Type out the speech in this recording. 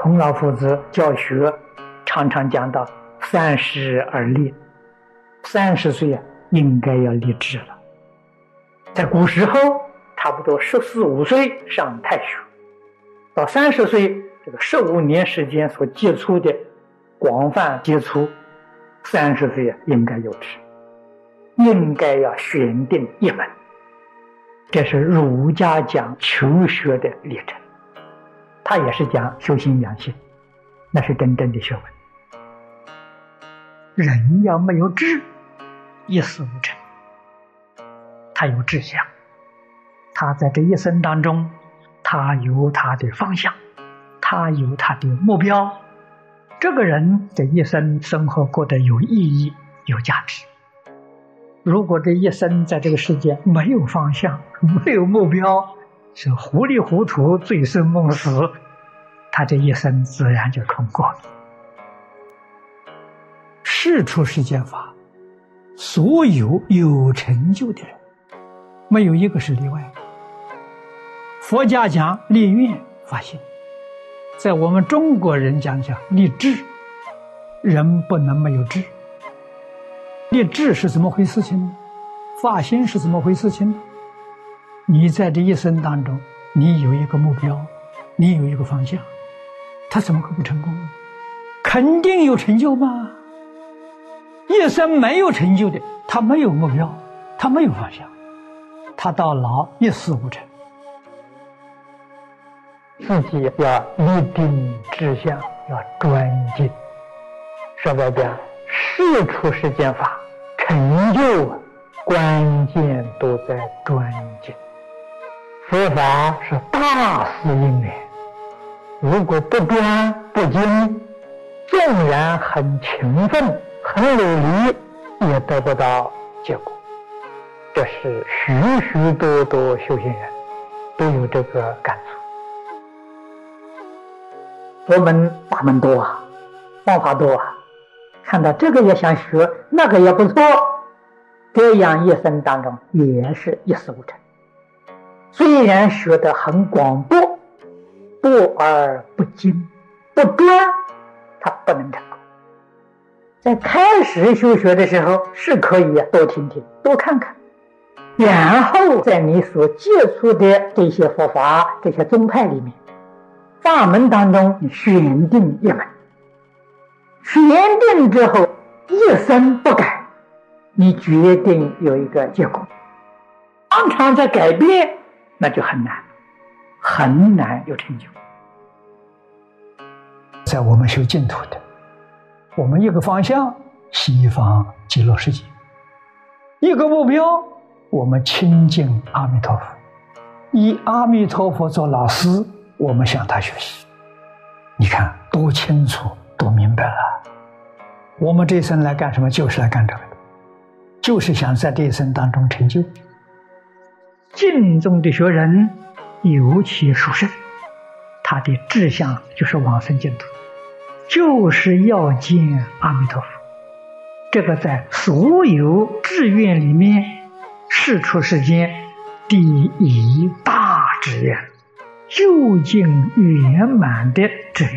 孔老夫子教学常常讲到三十而立，三十岁啊，应该要立志了。在古时候，差不多十四五岁上太学，到三十岁这个十五年时间所接触的广泛接触，三十岁啊，应该有志，应该要选定一门。这是儒家讲求学的历程。他也是讲修心养性，那是真正的学问。人要没有志，一事无成。他有志向，他在这一生当中，他有他的方向，他有他的目标。这个人这一生生活过得有意义、有价值。如果这一生在这个世界没有方向、没有目标，是糊里糊涂、醉生梦死，他这一生自然就空过了。世出世间法，所有有成就的人，没有一个是例外。佛家讲立愿发心，在我们中国人讲讲立志，人不能没有志。立志是怎么回事情呢？发心是怎么回事情呢？你在这一生当中，你有一个目标，你有一个方向，他怎么可不成功呢？肯定有成就嘛！一生没有成就的，他没有目标，他没有方向，他到老一事无成。自己要立定志向，要专精。说白点，事出世间法，成就关键都在专精。佛法是大事因缘，如果不专不精，纵然很勤奋、很努力，也得不到结果。这是许许多多修行人都有这个感触。佛门大门多啊，方法多啊，看到这个也想学，那个也不错，这样一生当中也是一事无成。虽然学得很广博，博而不精，不专，他不能成功。在开始修学的时候，是可以多听听，多看看，然后在你所接触的这些佛法、这些宗派里面，法门当中，你选定一门，选定之后一生不改，你决定有一个结果，常常在改变。那就很难，很难有成就。在我们修净土的，我们一个方向西方极乐世界，一个目标我们亲近阿弥陀佛，以阿弥陀佛做老师，我们向他学习。你看多清楚，多明白了。我们这一生来干什么？就是来干这个的，就是想在这一生当中成就。净宗的学人尤其殊胜，他的志向就是往生净土，就是要见阿弥陀佛。这个在所有志愿里面，世出世间第一大志愿，究竟圆满的志愿。